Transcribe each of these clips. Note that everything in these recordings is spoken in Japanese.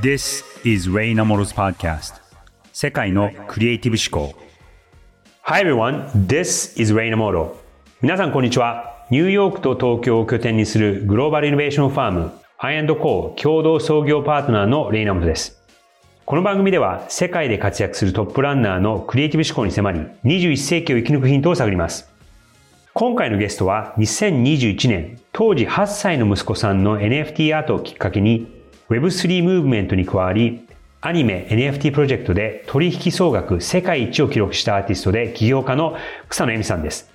This is Ray Namoro's podcast. 世界のクリエイティブ思考。Hi everyone, this is Ray Namoro 皆さんこんにちは。ニューヨークと東京を拠点にするグローバルイノベーションファーム I&Co 共同創業パートナーのレイナモトです。この番組では世界で活躍するトップランナーのクリエイティブ思考に迫り21世紀を生き抜くヒントを探ります。今回のゲストは2021年当時8歳の息子さんの NFT アートをきっかけに Web3 ムーブメントに加わりアニメ NFT プロジェクトで取引総額世界一を記録したアーティストで起業家の草野恵美さんです。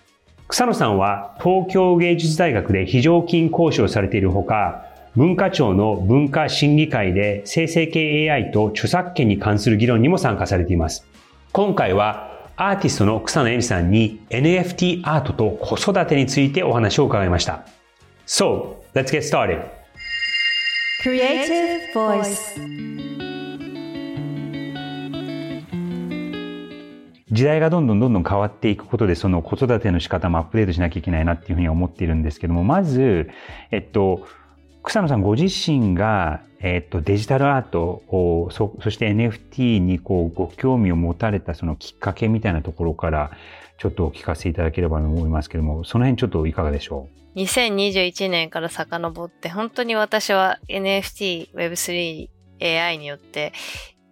草野さんは東京芸術大学で非常勤講師をされているほか、文化庁の文化審議会で生成系 AI と著作権に関する議論にも参加されています。今回はアーティストの草野恵美さんに NFT アートと子育てについてお話を伺いました。So, let's get started! Creative Voice 時代がどんどんどんどん変わっていくことで、その子育ての仕方もアップデートしなきゃいけないなっていうふうに思っているんですけども、まず、えっと、草野さんご自身が、えっと、デジタルアートをそそして NFT にこうご興味を持たれたそのきっかけみたいなところからちょっとお聞かせいただければと思いますけどもその辺ちょっといかがでしょう？2021年から遡って本当に私は NFT、Web3、AI によって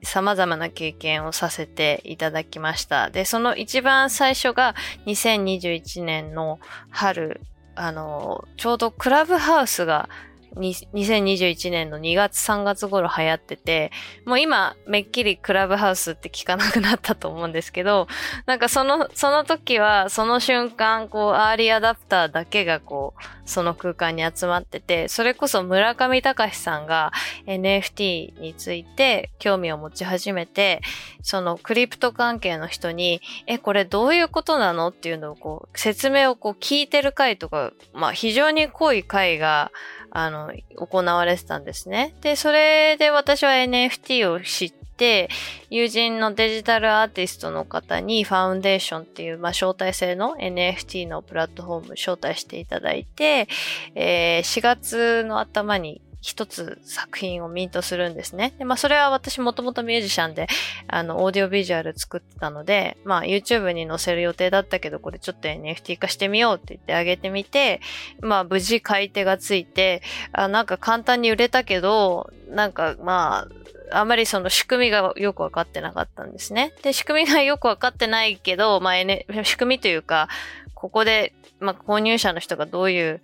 様々な経験をさせていただきました。で、その一番最初が2021年の春、あの、ちょうどクラブハウスが2021年の2月3月頃流行ってて、もう今めっきりクラブハウスって聞かなくなったと思うんですけど、なんかその、その時はその瞬間、こう、アーリーアダプターだけがこう、その空間に集まってて、それこそ村上隆さんが NFT について興味を持ち始めて、そのクリプト関係の人に、え、これどういうことなの？っていうのをこう、説明をこう聞いてる回とか、まあ非常に濃い回が、あの、行われてたんですね。で、それで私は NFT を知って、友人のデジタルアーティストの方にファウンデーションっていう、まあ、招待制の NFT のプラットフォーム招待していただいて、えー、4月の頭に一つ作品をミントするんですね。で、まあそれは私もともとミュージシャンで、あの、オーディオビジュアル作ってたので、まあ YouTube に載せる予定だったけど、これちょっと NFT 化してみようって言ってあげてみて、まあ無事買い手がついて、あなんか簡単に売れたけど、なんかまあ、あまりその仕組みがよくわかってなかったんですね。で、仕組みがよくわかってないけど、まあ、N、仕組みというか、ここで、まあ、購入者の人がどういう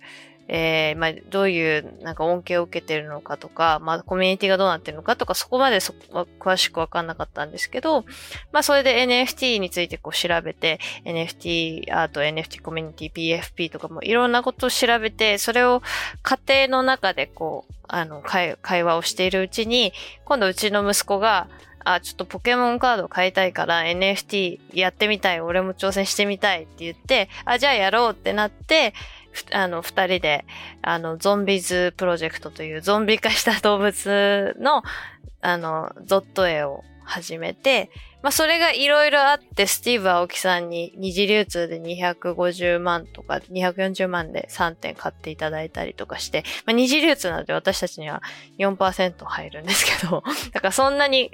えー、まあ、どういうなんか恩恵を受けてるのかとか、まあ、コミュニティがどうなってるのかとか、そこまでそは詳しくわかんなかったんですけど、まあ、それで NFT についてこう調べて、NFT アート、NFT コミュニティ、PFP とかもいろんなことを調べて、それを家庭の中でこう、あの、会話をしているうちに、今度うちの息子が、あ、ちょっとポケモンカード買いたいから NFT やってみたい、俺も挑戦してみたいって言って、あ、じゃあやろうってなって、あの、二人で、あの、ゾンビズプロジェクトというゾンビ化した動物の、あの、ゾット絵を始めて、まあ、それがいろいろあって、スティーブ・アオキさんに二次流通で250万とか240万で3点買っていただいたりとかして、まあ、二次流通なので私たちには4%入るんですけど、だからそんなに、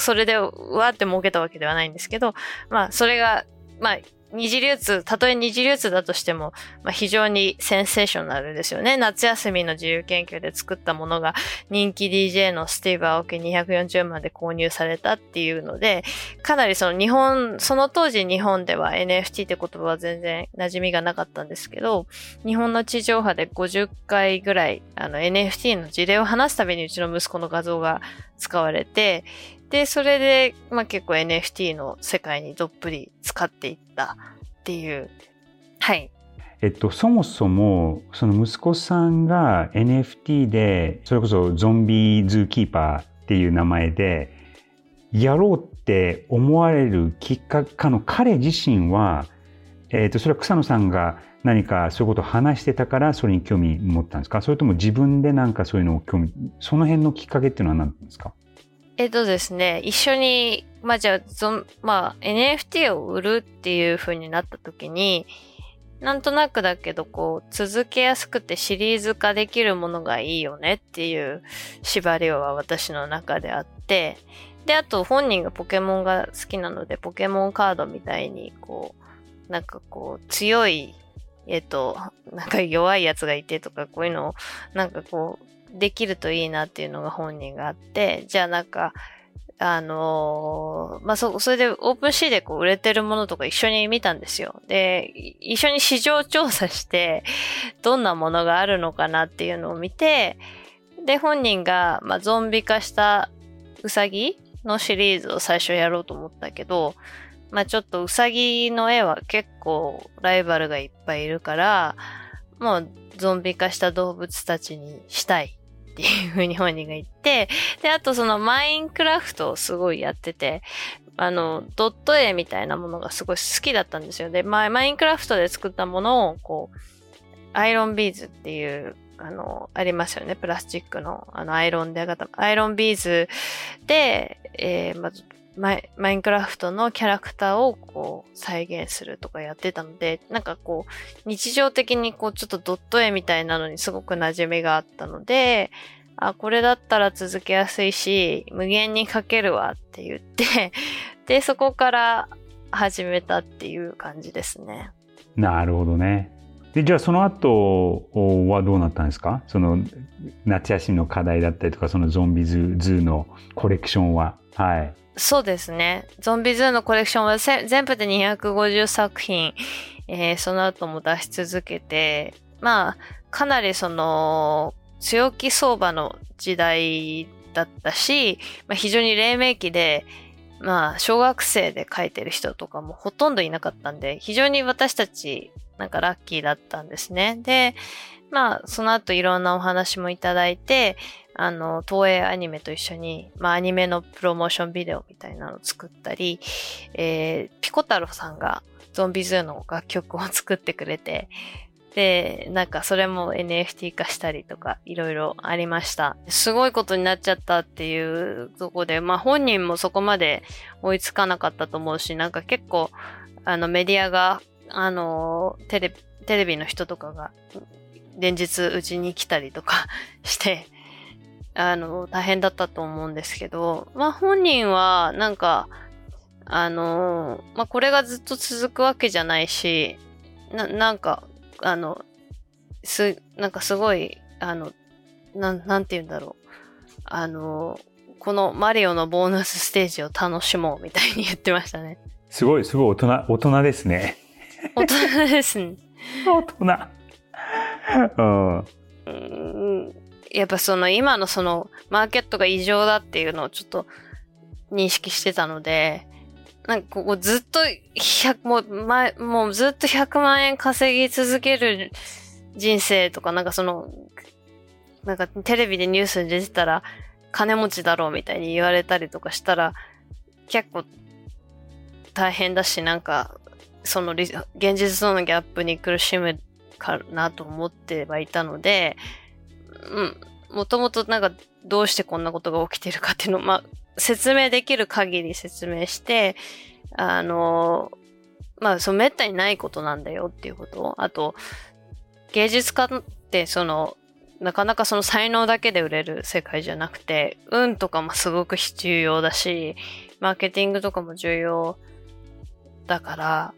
それでわーって儲けたわけではないんですけど、まあ、それが、まあ、二次流通、たとえ二次流通だとしても、まあ、非常にセンセーショナルですよね。夏休みの自由研究で作ったものが人気 DJ のスティーブ・アオキ240万で購入されたっていうので、かなりその日本、その当時日本では NFT って言葉は全然馴染みがなかったんですけど、日本の地上波で50回ぐらいあの NFT の事例を話すたびにうちの息子の画像が使われて、で、それで、まあ、結構 NFT の世界にどっぷり使っていったっていう。はい。えっと、そもそも、その息子さんが NFT で、それこそゾンビズーキーパーっていう名前で、やろうって思われるきっかけの彼自身は、えっと、それは草野さんが何かそういうことを話してたからそれに興味持ったんですか？それとも自分でなんかそういうのを興味、その辺のきっかけっていうのは何なんですか？えっとですね、一緒に、まあじゃあ、まあ NFT を売るっていう風になった時に、なんとなくだけど、こう、続けやすくてシリーズ化できるものがいいよねっていう縛りは私の中であって、で、あと本人がポケモンが好きなので、ポケモンカードみたいに、こう、なんかこう、強い、えっと、なんか弱いやつがいてとか、こういうのを、なんかこう、できるといいなっていうのが本人があって、じゃあなんか、あのー、まあ、そ、それでオープンシーでこう売れてるものとか一緒に見たんですよ。で、一緒に市場調査して、どんなものがあるのかなっていうのを見て、で、本人が、まあ、ゾンビ化したウサギのシリーズを最初やろうと思ったけど、まあ、ちょっとウサギの絵は結構ライバルがいっぱいいるから、もうゾンビ化した動物たちにしたいっていうふうに本人が言って、で、あとそのマインクラフトをすごいやってて、あの、ドット絵みたいなものがすごい好きだったんですよ。で、マインクラフトで作ったものを、こう、アイロンビーズっていう、あの、ありますよね。プラスチックの、あの、アイロンで、アイロンビーズで、えー、まず、マイマインクラフトのキャラクターをこう再現するとかやってたので、なんかこう日常的にこうちょっとドット絵みたいなのにすごく馴染みがあったので、あ、これだったら続けやすいし、無限に描けるわって言って、で、そこから始めたっていう感じですね。なるほどね。でじゃあその後はどうなったんですか？その夏休みの課題だったりとかそのゾンビズーのコレクションは。はい。そうですね。ゾンビズーのコレクションは全部で250作品、えー、その後も出し続けて、まあ、かなりその、強気相場の時代だったし、まあ、非常に黎明期で、まあ、小学生で書いてる人とかもほとんどいなかったんで、非常に私たち、なんかラッキーだったんですね。で、まあ、その後いろんなお話もいただいて、あの、東映アニメと一緒に、まあ、アニメのプロモーションビデオみたいなのを作ったり、えー、ピコ太郎さんがゾンビズーの楽曲を作ってくれて、で、なんかそれも NFT 化したりとかいろいろありました。すごいことになっちゃったっていうとこで、まあ本人もそこまで追いつかなかったと思うし、なんか結構あのメディアが、あの、テレビテレビの人とかが連日うちに来たりとか して、あの、大変だったと思うんですけど、まあ本人はなんか、あの、まあこれがずっと続くわけじゃないし、な、なんか、あの、す、なんかすごい、あの、なん、なんて言うんだろう。あの、このマリオのボーナスステージを楽しもうみたいに言ってましたね。すごい、すごい大人、大人ですね。大人ですね。大人。うん。やっぱその今のそのマーケットが異常だっていうのをちょっと認識してたので、なんかここずっと100、もう前、もうずっと100万円稼ぎ続ける人生とか、なんかその、なんかテレビでニュースに出てたら金持ちだろうみたいに言われたりとかしたら結構大変だし、なんかその現実とのギャップに苦しむかなと思ってはいたので、うん、もともとなんかどうしてこんなことが起きてるかっていうのを、まあ、説明できる限り説明して、あの、まあ、そのめったにないことなんだよっていうこと。あと、芸術家ってその、なかなかその才能だけで売れる世界じゃなくて、運とかもすごく重要だし、マーケティングとかも重要だから、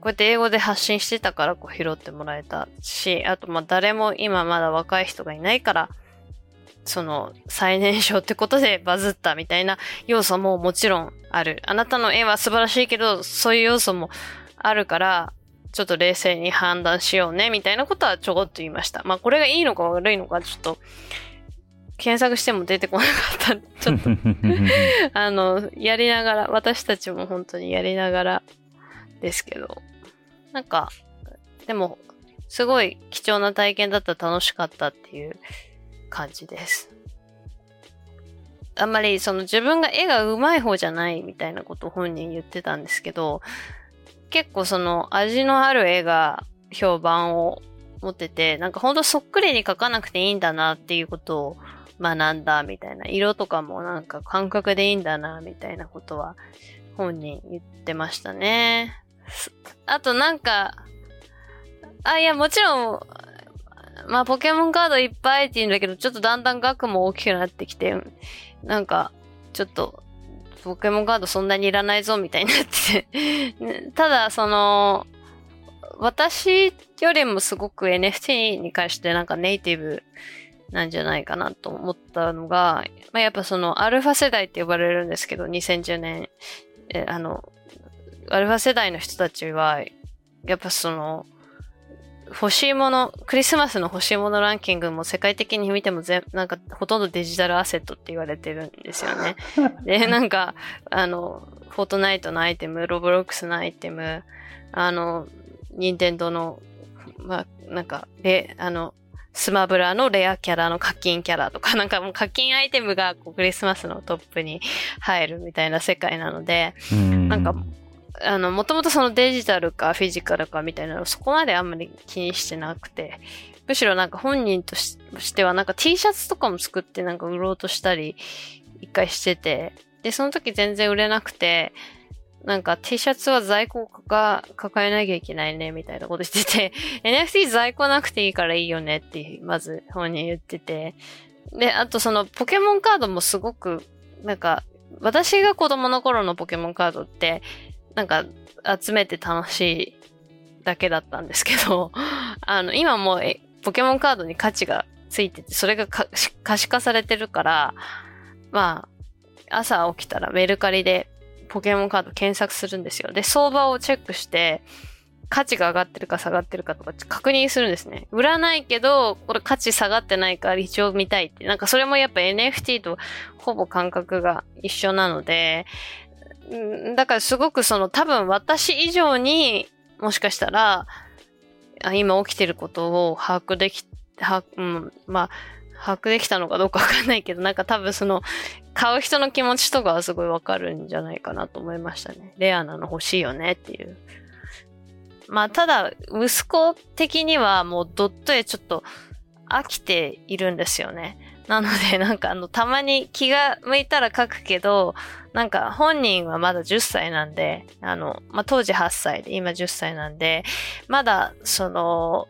こうやって英語で発信してたからこう拾ってもらえたし、あとまあ誰も今まだ若い人がいないから、その最年少ってことでバズったみたいな要素ももちろんある。あなたの絵は素晴らしいけど、そういう要素もあるから、ちょっと冷静に判断しようね、みたいなことはちょこっと言いました。まあこれがいいのか悪いのかちょっと検索しても出てこなかった。ちょっとあの、やりながら、私たちも本当にやりながらですけど、なんか、でも、すごい貴重な体験だった楽しかったっていう感じです。あんまりその自分が絵が上手い方じゃないみたいなことを本人言ってたんですけど、結構その味のある絵が評判を持ってて、なんかほんとそっくりに描かなくていいんだなっていうことを学んだみたいな、色とかもなんか感覚でいいんだなみたいなことは本人言ってましたね。あとなんか、あ、いや、もちろん、まあ、ポケモンカードいっぱいって言うんだけど、ちょっとだんだん額も大きくなってきて、なんか、ちょっと、ポケモンカードそんなにいらないぞみたいになって。て ただ、その、私よりもすごく NFT に関してなんかネイティブなんじゃないかなと思ったのが、まあ、やっぱそのアルファ世代って呼ばれるんですけど、2010年、えあの、アルファ世代の人たちは、やっぱその、欲しいもの、クリスマスの欲しいものランキングも世界的に見ても全、なんかほとんどデジタルアセットって言われてるんですよね。で、なんか、あの、フォートナイトのアイテム、ロブロックスのアイテム、あの、任天堂の、まあ、なんか、で、あの、スマブラのレアキャラの課金キャラとか、なんかもう課金アイテムがこうクリスマスのトップに入るみたいな世界なので、んなんか、あの、もともとそのデジタルかフィジカルかみたいなのそこまであんまり気にしてなくて、むしろなんか本人としてはなんか T シャツとかも作ってなんか売ろうとしたり一回してて、で、その時全然売れなくて、なんか T シャツは在庫が抱えなきゃいけないね、みたいなこと言ってて、NFT 在庫なくていいからいいよねって、まず本人言ってて。で、あとそのポケモンカードもすごく、なんか、私が子供の頃のポケモンカードって、なんか集めて楽しいだけだったんですけど、あの、今もうポケモンカードに価値がついてて、それが可視化されてるから、まあ、朝起きたらメルカリでポケモンカード検索するんですよ。で、相場をチェックして、価値が上がってるか下がってるかとか確認するんですね。売らないけど、これ価値下がってないから一応見たいって。なんかそれもやっぱ NFT とほぼ感覚が一緒なので、だからすごくその多分私以上にもしかしたら、今起きてることを把握でき、は、うん、まあ、把握できたのかどうかわかんないけど、なんか多分その、買う人の気持ちとかはすごいわかるんじゃないかなと思いましたね。レアなの欲しいよねっていう。まあ、ただ、息子的にはもうドット絵ちょっと飽きているんですよね。なので、なんかあの、たまに気が向いたら書くけど、なんか本人はまだ10歳なんで、あの、まあ、当時8歳で、今10歳なんで、まだ、その、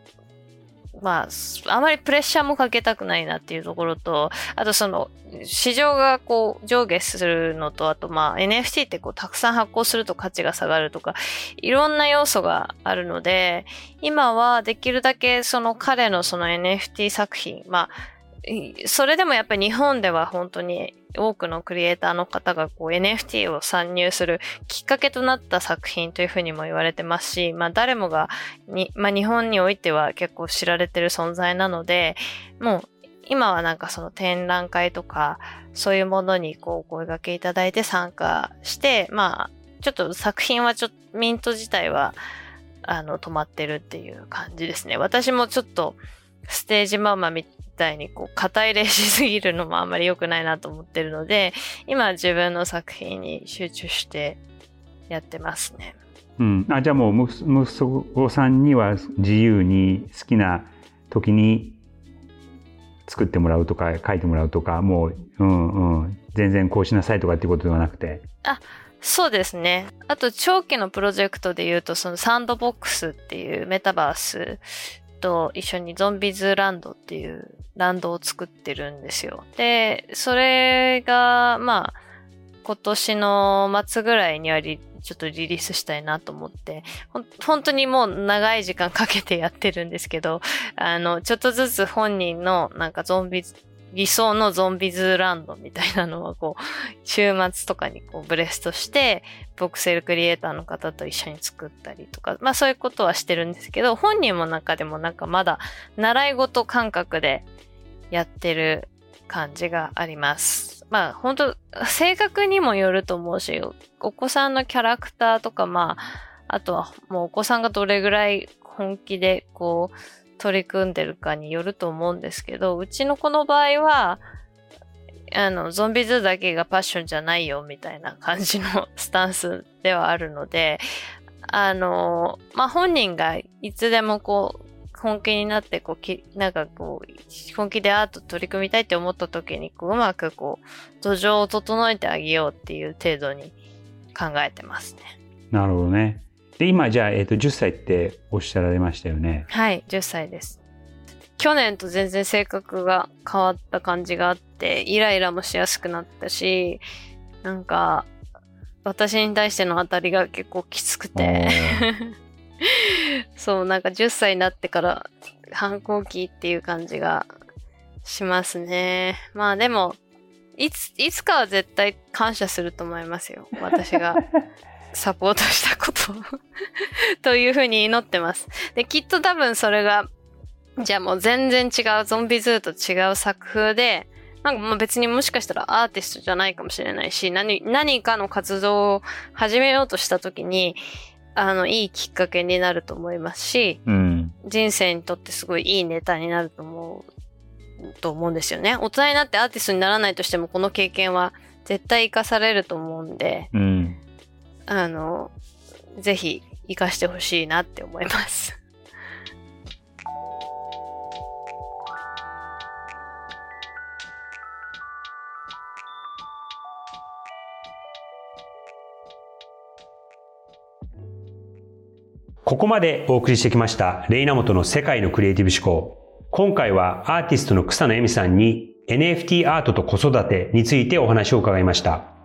まあ、あまりプレッシャーもかけたくないなっていうところと、あとその、市場がこう上下するのと、あとまあ NFT ってこうたくさん発行すると価値が下がるとか、いろんな要素があるので、今はできるだけその彼のその NFT 作品、まあ、それでもやっぱり日本では本当に多くのクリエイターの方がこう NFT を参入するきっかけとなった作品というふうにも言われてますし、まあ誰もがに、まあ日本においては結構知られてる存在なので、もう今はなんかその展覧会とかそういうものにこうお声掛けいただいて参加して、まあちょっと作品はちょっとミント自体はあの止まってるっていう感じですね。私もちょっとステージママみたいにこう、肩入れしすぎるのもあんまり良くないなと思ってるので、今自分の作品に集中してやってますね。うん、あじゃあもう息子さんには自由に好きな時に作ってもらうとか書いてもらうとかもう、うんうん、全然こうしなさいとかっていうことではなくて。あそうですね。あと長期のプロジェクトで言うとそのサンドボックスっていうメタバースと一緒にゾンビズランドっていうランドを作ってるんですよ。で、それが、まあ、今年の末ぐらいにはちょっとリリースしたいなと思って、本当にもう長い時間かけてやってるんですけど、あの、ちょっとずつ本人のなんかゾンビ理想のゾンビズーランドみたいなのはこう、週末とかにこうブレストして、ボクセルクリエイターの方と一緒に作ったりとか、まあそういうことはしてるんですけど、本人も中でもなんかまだ習い事感覚でやってる感じがあります。まあ本当性格にもよると思うし、お子さんのキャラクターとかまあ、あとはもうお子さんがどれぐらい本気でこう、取り組んでるかによると思うんですけど、うちの子の場合は、あの、ゾンビズだけがパッションじゃないよみたいな感じのスタンスではあるので、あの、まあ、本人がいつでもこう、本気になってこうき、なんかこう、本気でアート取り組みたいって思った時に、こう、うまくこう、土壌を整えてあげようっていう程度に考えてますね。なるほどね。で、今じゃあ、えっ、と、10歳っておっしゃられましたよね。はい、10歳です。去年と全然性格が変わった感じがあって、イライラもしやすくなったし、なんか、私に対しての当たりが結構きつくて、そう、なんか10歳になってから反抗期っていう感じがしますね。まあでも、いつ、いつかは絶対感謝すると思いますよ。私が サポートしたことを というふうに祈ってます。で、きっと多分それが、じゃあもう全然違う、ゾンビズーと違う作風で、なんかまあ別にもしかしたらアーティストじゃないかもしれないし、何、何かの活動を始めようとした時に、あの、いいきっかけになると思いますし、うん。人生にとってすごいいいネタになると思う、と思うんですよね。大人になってアーティストにならないとしても、この経験は絶対活かされると思うんで、うん。あの、ぜひ活かしてほしいなって思います。ここまでお送りしてきました、レイナモトの世界のクリエイティブ思考。今回はアーティストの草野恵美さんに NFT アートと子育てについてお話を伺いました。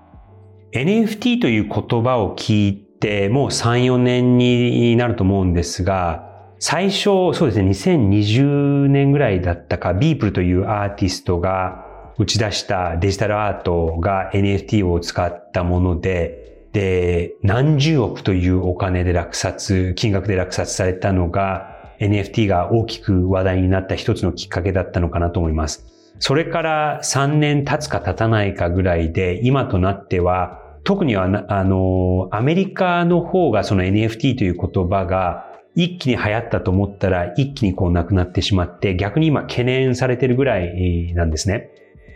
NFT という言葉を聞いてもう3、4年になると思うんですが、最初、そうですね、2020年ぐらいだったか、ビープルというアーティストが打ち出したデジタルアートが NFT を使ったもので、で、何十億というお金で落札、金額で落札されたのが NFT が大きく話題になった一つのきっかけだったのかなと思います。それから3年経つか経たないかぐらいで、今となっては、特には、あの、アメリカの方がその NFT という言葉が一気に流行ったと思ったら一気にこうなくなってしまって、逆に今懸念されてるぐらいなんですね。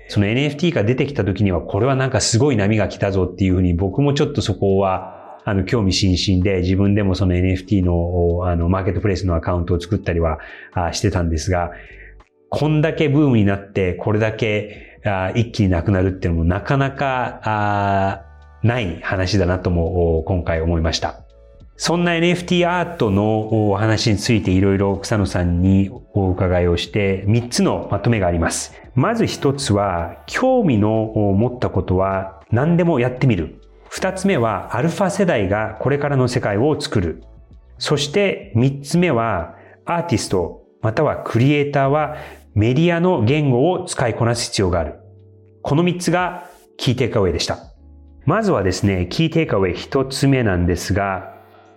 その NFT が出てきた時には、これはなんかすごい波が来たぞっていうふうに僕もちょっとそこは、あの、興味津々で自分でもその NFT の、あの、マーケットプレイスのアカウントを作ったりはしてたんですが、こんだけブームになって、これだけ一気になくなるっていうのもなかなかない話だなとも今回思いました。そんな NFT アートのお話についていろいろ草野さんにお伺いをして3つのまとめがあります。まず1つは興味の持ったことは何でもやってみる。2つ目はアルファ世代がこれからの世界を作る。そして3つ目はアーティストまたはクリエイターはメディアの言語を使いこなす必要がある。この3つがキーテイクアウェイでした。まずはですね、キーテイクアウェイ1つ目なんですが、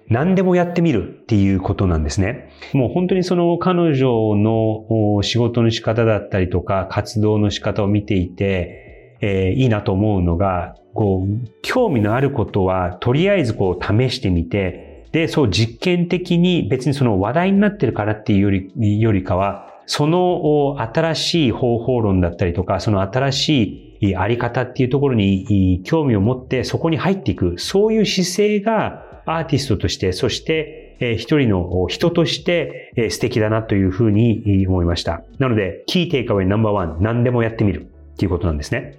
何でもやってみるっていうことなんですね。もう本当にその彼女の仕事の仕方だったりとか活動の仕方を見ていて、えー、いいなと思うのが、こう、興味のあることはとりあえずこう試してみて、で、そう実験的に別にその話題になってるからっていうより、よりかは、その新しい方法論だったりとか、その新しいあり方っていうところに興味を持ってそこに入っていく、そういう姿勢がアーティストとして、そして一人の人として素敵だなというふうに思いました。なので、キーテイカウェイナンバーワン、何でもやってみるっていうことなんですね。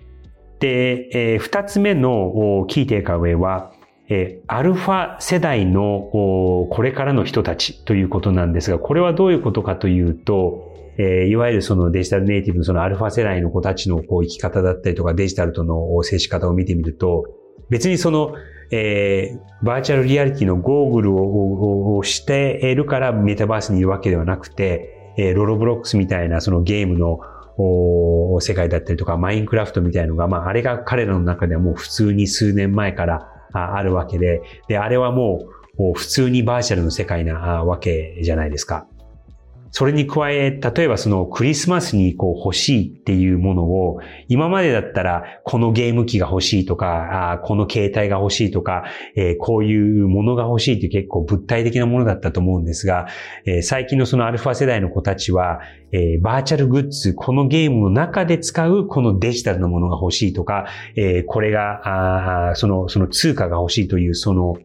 で、二つ目のキーテイカウェイは、えアルファ世代のこれからの人たちということなんですが、これはどういうことかというと、え、いわゆるそのデジタルネイティブのそのアルファ世代の子たちのこう生き方だったりとかデジタルとの接し方を見てみると、別にその、えー、バーチャルリアリティのゴーグルををしているからメタバースにいるわけではなくて、えー、ロロブロックスみたいなそのゲームの世界だったりとか、マインクラフトみたいなのが、まあ、あれが彼らの中ではもう普通に数年前からあるわけで、で、あれはもう普通にバーチャルの世界なわけじゃないですか。それに加え、例えばそのクリスマスにこう欲しいっていうものを、今までだったらこのゲーム機が欲しいとか、あこの携帯が欲しいとか、えー、こういうものが欲しいって結構物体的なものだったと思うんですが、えー、最近のそのアルファ世代の子たちは、えー、バーチャルグッズ、このゲームの中で使うこのデジタルのものが欲しいとか、えこれが、あその、その通貨が欲しいという、その、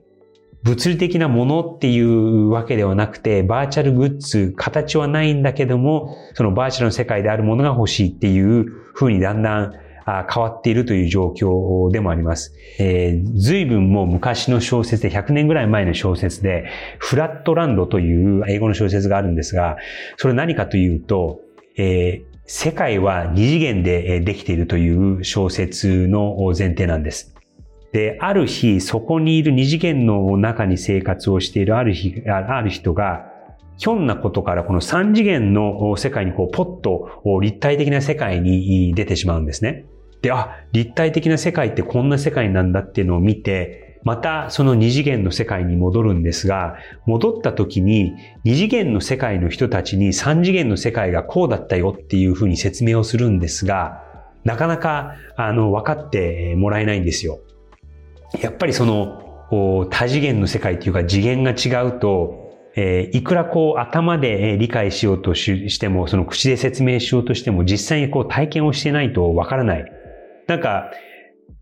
物理的なものっていうわけではなくて、バーチャルグッズ、形はないんだけども、そのバーチャルの世界であるものが欲しいっていう風にだんだん変わっているという状況でもあります。えー、随分もう昔の小説で、100年ぐらい前の小説で、フラットランドという英語の小説があるんですが、それ何かというと、えー、世界は二次元でできているという小説の前提なんです。で、ある日、そこにいる二次元の中に生活をしているある日、ある人が、ひょんなことからこの三次元の世界にこうポッと立体的な世界に出てしまうんですね。で、あ、立体的な世界ってこんな世界なんだっていうのを見て、またその二次元の世界に戻るんですが、戻った時に二次元の世界の人たちに三次元の世界がこうだったよっていうふうに説明をするんですが、なかなかあの分かってもらえないんですよ。やっぱりその多次元の世界っていうか次元が違うと、えー、いくらこう頭で理解しようとしても、その口で説明しようとしても実際にこう体験をしてないとわからない。なんか、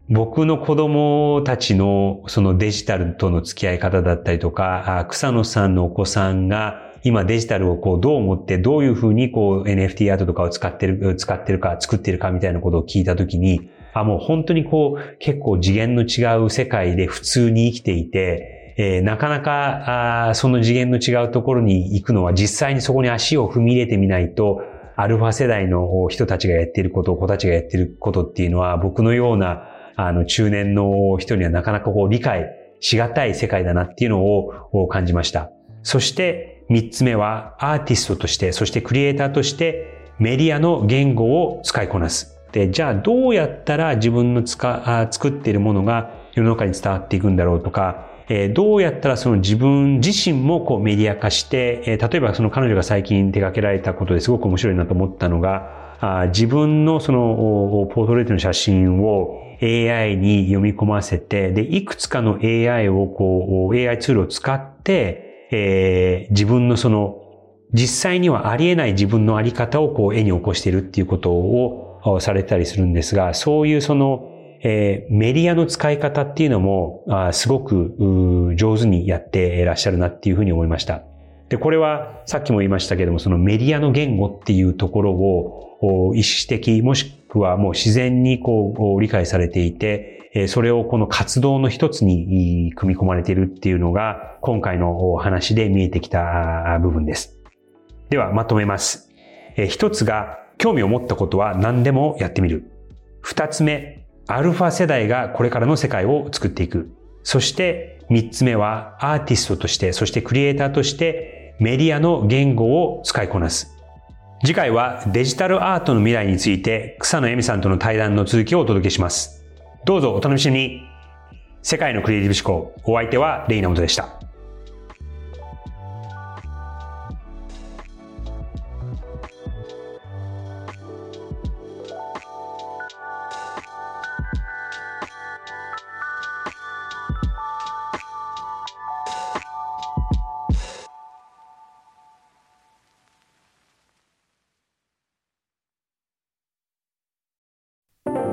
僕の子供たちのそのデジタルとの付き合い方だったりとか、草野さんのお子さんが今デジタルをこうどう思ってどういうふうにこう NFT アートとかを使ってる、使ってるか作ってるかみたいなことを聞いたときに、あ、もう本当にこう、結構次元の違う世界で普通に生きていて、えー、なかなかあその次元の違うところに行くのは実際にそこに足を踏み入れてみないと、アルファ世代の人たちがやっていること、子たちがやっていることっていうのは、僕のような、あの、中年の人にはなかなかこう理解しがたい世界だなっていうのを感じました。そして三つ目はアーティストとして、そしてクリエイターとしてメディアの言語を使いこなす。で、じゃあどうやったら自分のつか作っているものが世の中に伝わっていくんだろうとか、え、どうやったらその自分自身もこうメディア化して、え、例えばその彼女が最近手掛けられたことですごく面白いなと思ったのが、あ自分のそのポートレートの写真を AI に読み込ませて、で、いくつかの AI をこう、AI ツールを使って、えー、自分のその実際にはありえない自分のあり方をこう絵に起こしているっていうことをされたりするんですが、そういうその、えー、メディアの使い方っていうのも、あすごく上手にやっていらっしゃるなっていうふうに思いました。で、これはさっきも言いましたけども、そのメディアの言語っていうところを意識的、もしくはもう自然にこう理解されていて、それをこの活動の一つに組み込まれているっていうのが今回の話で見えてきた部分です。ではまとめます。一つが興味を持ったことは何でもやってみる。二つ目、アルファ世代がこれからの世界を作っていく。そして三つ目はアーティストとして、そしてクリエイターとしてメディアの言語を使いこなす。次回はデジタルアートの未来について草野恵美さんとの対談の続きをお届けします。どうぞお楽しみに。世界のクリエイティブ思考。お相手はレイナモトでした。